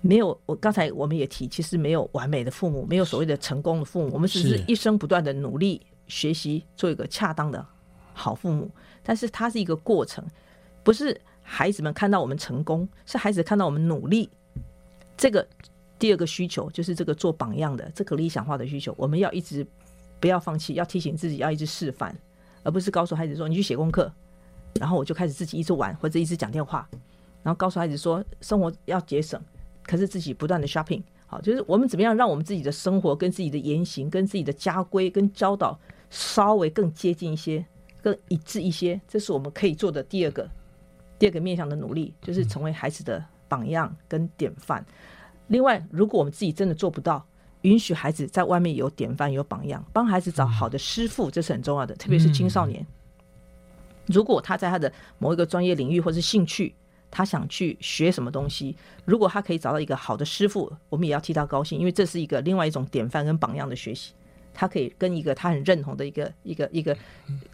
没有，我刚才我们也提，其实没有完美的父母，没有所谓的成功的父母，我们只是是一生不断的努力学习，做一个恰当的好父母。但是它是一个过程，不是孩子们看到我们成功，是孩子看到我们努力。这个第二个需求就是这个做榜样的这个理想化的需求，我们要一直不要放弃，要提醒自己要一直示范，而不是告诉孩子说你去写功课，然后我就开始自己一直玩或者一直讲电话，然后告诉孩子说生活要节省，可是自己不断的 shopping。好，就是我们怎么样让我们自己的生活跟自己的言行、跟自己的家规跟教导稍微更接近一些、更一致一些，这是我们可以做的第二个第二个面向的努力，就是成为孩子的榜样跟典范。另外，如果我们自己真的做不到，允许孩子在外面有典范、有榜样，帮孩子找好的师傅，这是很重要的，特别是青少年。如果他在他的某一个专业领域或是兴趣，他想去学什么东西，如果他可以找到一个好的师傅，我们也要替他高兴，因为这是一个另外一种典范跟榜样的学习。他可以跟一个他很认同的一个一个一个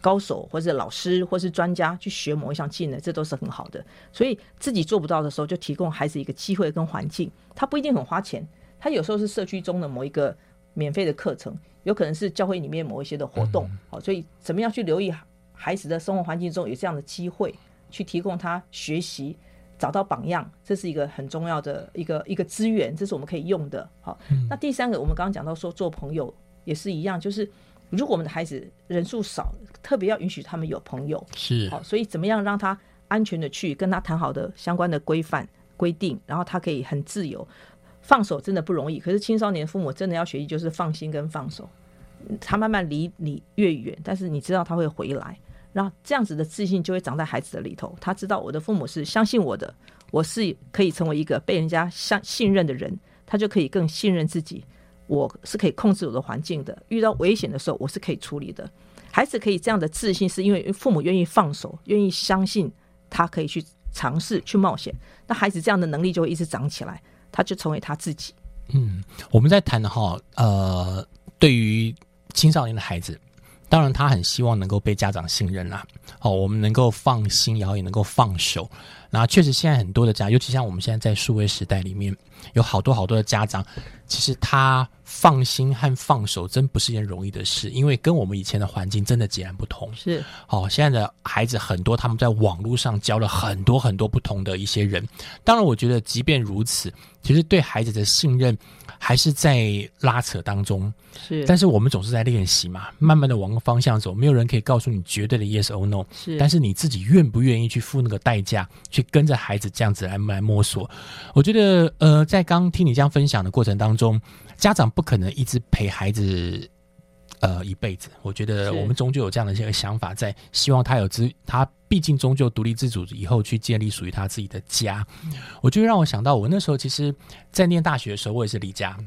高手或者老师或是专家去学某一项技能，这都是很好的。所以自己做不到的时候，就提供孩子一个机会跟环境。他不一定很花钱，他有时候是社区中的某一个免费的课程，有可能是教会里面某一些的活动。好，所以怎么样去留意孩子的生活环境中有这样的机会，去提供他学习。找到榜样，这是一个很重要的一个一个资源，这是我们可以用的。好，那第三个，我们刚刚讲到说做朋友也是一样，就是如果我们的孩子人数少，特别要允许他们有朋友。是好，所以怎么样让他安全的去跟他谈好的相关的规范规定，然后他可以很自由放手，真的不容易。可是青少年父母真的要学习，就是放心跟放手。他慢慢离你越远，但是你知道他会回来。然后这样子的自信就会长在孩子的里头。他知道我的父母是相信我的，我是可以成为一个被人家相信任的人，他就可以更信任自己。我是可以控制我的环境的，遇到危险的时候我是可以处理的。孩子可以这样的自信，是因为父母愿意放手，愿意相信他可以去尝试、去冒险。那孩子这样的能力就会一直长起来，他就成为他自己。嗯，我们在谈的哈，呃，对于青少年的孩子，当然他很希望能够被家长信任啦。哦，我们能够放心，然后也能够放手。那确实，现在很多的家，尤其像我们现在在数位时代里面，有好多好多的家长，其实他放心和放手真不是一件容易的事，因为跟我们以前的环境真的截然不同。是哦，现在的孩子很多，他们在网络上交了很多很多不同的一些人。当然，我觉得即便如此，其实对孩子的信任还是在拉扯当中。是，但是我们总是在练习嘛，慢慢的往个方向走。没有人可以告诉你绝对的 yes or no，是，但是你自己愿不愿意去付那个代价，去跟着孩子这样子来来摸索？我觉得，呃，在刚听你这样分享的过程当中，家长不可能一直陪孩子。呃，一辈子，我觉得我们终究有这样的一个想法在，希望他有自，他毕竟终究独立自主以后去建立属于他自己的家。我就让我想到，我那时候其实，在念大学的时候，我也是离家，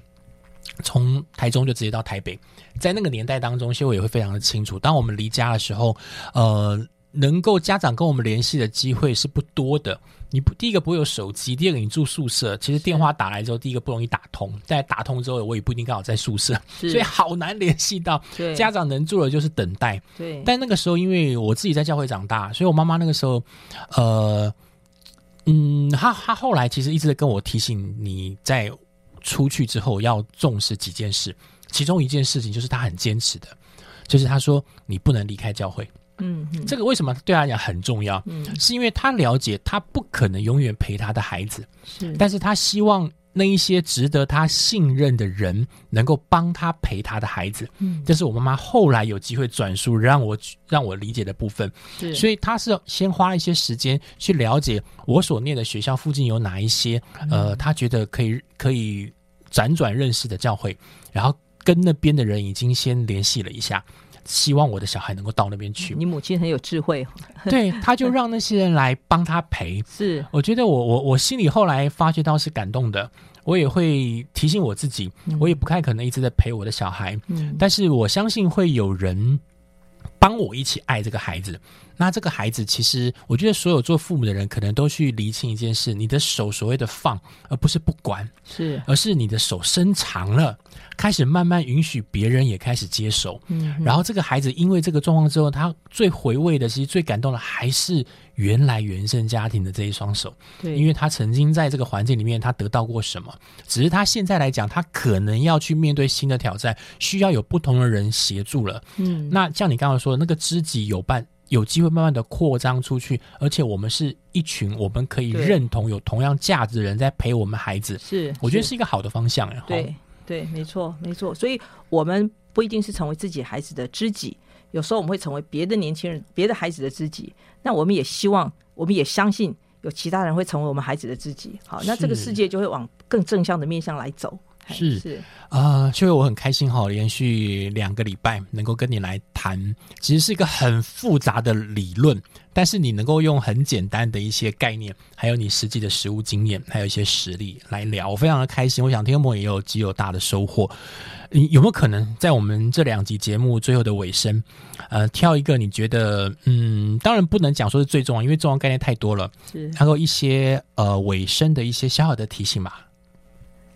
从台中就直接到台北。在那个年代当中，其实我也会非常的清楚，当我们离家的时候，呃，能够家长跟我们联系的机会是不多的。你不第一个不会有手机，第二个你住宿舍，其实电话打来之后，第一个不容易打通，但打通之后，我也不一定刚好在宿舍，所以好难联系到。对家长能做的就是等待。对，但那个时候，因为我自己在教会长大，所以我妈妈那个时候，呃，嗯，她她后来其实一直在跟我提醒，你在出去之后要重视几件事，其中一件事情就是她很坚持的，就是她说你不能离开教会。嗯嗯。这个为什么对他来讲很重要？嗯。是因为他了解他不可能永远陪他的孩子，是，但是他希望那一些值得他信任的人能够帮他陪他的孩子。嗯。这是我妈妈后来有机会转述让我让我理解的部分，是，所以他是先花一些时间去了解我所念的学校附近有哪一些呃，他觉得可以可以辗转认识的教会，然后跟那边的人已经先联系了一下。希望我的小孩能够到那边去。你母亲很有智慧，对，他就让那些人来帮他陪。是我觉得我我我心里后来发觉到是感动的，我也会提醒我自己，我也不太可能一直在陪我的小孩，嗯但是我相信会有人帮我一起爱这个孩子。那这个孩子，其实我觉得所有做父母的人，可能都去厘清一件事：你的手所谓的放，而不是不管，是，而是你的手伸长了，开始慢慢允许别人也开始接手。嗯然后这个孩子因为这个状况之后，他最回味的，其实最感动的还是原来原生家庭的这一双手，对，因为他曾经在这个环境里面，他得到过什么，只是他现在来讲，他可能要去面对新的挑战，需要有不同的人协助了。嗯那像你刚刚说的，那个知己有伴。有机会慢慢的扩张出去，而且我们是一群我们可以认同有同样价值的人在陪我们孩子，是，我觉得是一个好的方向。哎，对对，没错没错。所以我们不一定是成为自己孩子的知己，有时候我们会成为别的年轻人、别的孩子的知己。那我们也希望，我们也相信有其他人会成为我们孩子的知己。好，那这个世界就会往更正向的面向来走。哎是是，啊，秀月，我很开心哈，连续两个礼拜能够跟你来谈，其实是一个很复杂的理论，但是你能够用很简单的一些概念，还有你实际的实物经验，还有一些实例来聊，我非常的开心。我想听众朋友也有极有大的收获。你有没有可能在我们这两集节目最后的尾声，呃，挑一个你觉得，嗯，当然不能讲说是最重要，因为重要概念太多了，是还有一些呃尾声的一些小小的提醒吧。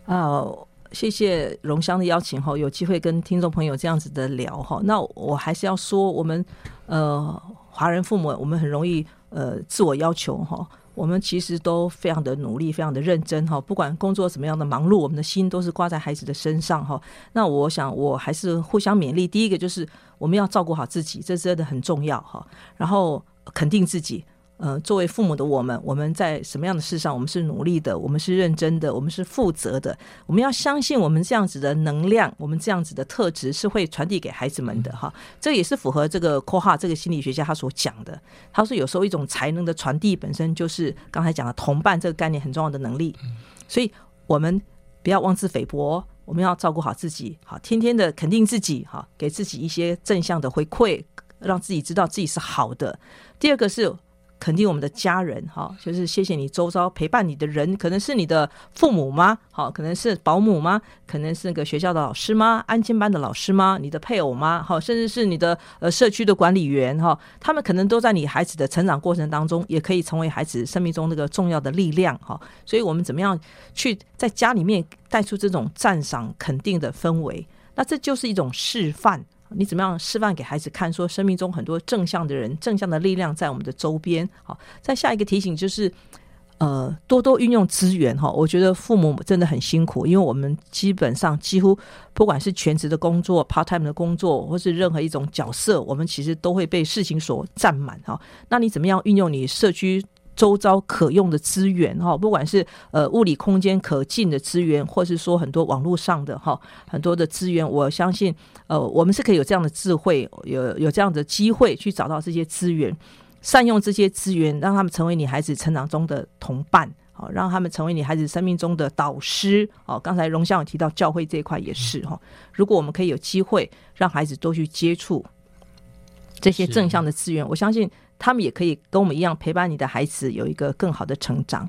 啊，谢谢荣香的邀请哈，有机会跟听众朋友这样子的聊哈。那我还是要说，我们呃华人父母，我们很容易呃自我要求哈。我们其实都非常的努力，非常的认真哈。不管工作怎么样的忙碌，我们的心都是挂在孩子的身上哈。那我想，我还是互相勉励。第一个就是我们要照顾好自己，这真的很重要哈。然后肯定自己，呃，作为父母的我们，我们在什么样的事上，我们是努力的，我们是认真的，我们是负责的。我们要相信，我们这样子的能量，我们这样子的特质是会传递给孩子们的哈。这也是符合这个括号这个心理学家他所讲的。他说，有时候一种才能的传递本身就是刚才讲的同伴这个概念很重要的能力。所以我们不要妄自菲薄，我们要照顾好自己，好，天天的肯定自己，好，给自己一些正向的回馈，让自己知道自己是好的。第二个是肯定我们的家人，哈，就是谢谢你周遭陪伴你的人，可能是你的父母吗？好，可能是保姆吗？可能是那个学校的老师吗？安亲班的老师吗？你的配偶吗？好，甚至是你的呃社区的管理员，哈，他们可能都在你孩子的成长过程当中，也可以成为孩子生命中那个重要的力量，哈。所以我们怎么样去在家里面带出这种赞赏、肯定的氛围？那这就是一种示范。你怎么样示范给孩子看？说生命中很多正向的人、正向的力量在我们的周边。好，再下一个提醒就是，呃，多多运用资源哈。我觉得父母真的很辛苦，因为我们基本上几乎不管是全职的工作、part time 的工作，或是任何一种角色，我们其实都会被事情所占满哈。那你怎么样运用你社区？周遭可用的资源哈，不管是呃物理空间可进的资源，或是说很多网络上的哈很多的资源，我相信呃我们是可以有这样的智慧，有有这样的机会去找到这些资源，善用这些资源，让他们成为你孩子成长中的同伴，好，让他们成为你孩子生命中的导师。哦，刚才荣香有提到教会这一块也是哈，如果我们可以有机会让孩子多去接触这些正向的资源，我相信。他们也可以跟我们一样陪伴你的孩子有一个更好的成长。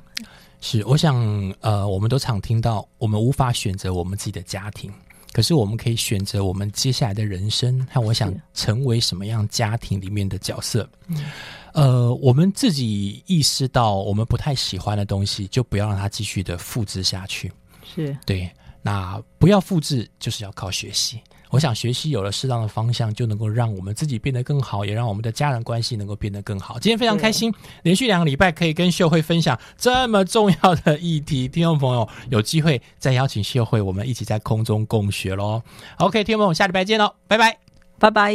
是，我想，呃，我们都常听到，我们无法选择我们自己的家庭，可是我们可以选择我们接下来的人生，和我想成为什么样家庭里面的角色。嗯呃，我们自己意识到我们不太喜欢的东西，就不要让它继续的复制下去。是对，那不要复制，就是要靠学习。我想学习有了适当的方向，就能够让我们自己变得更好，也让我们的家人关系能够变得更好。今天非常开心，连续两个礼拜可以跟秀慧分享这么重要的议题，听众朋友有机会再邀请秀慧，我们一起在空中共学喽。OK，听众朋友，下礼拜见喽，拜拜。拜拜。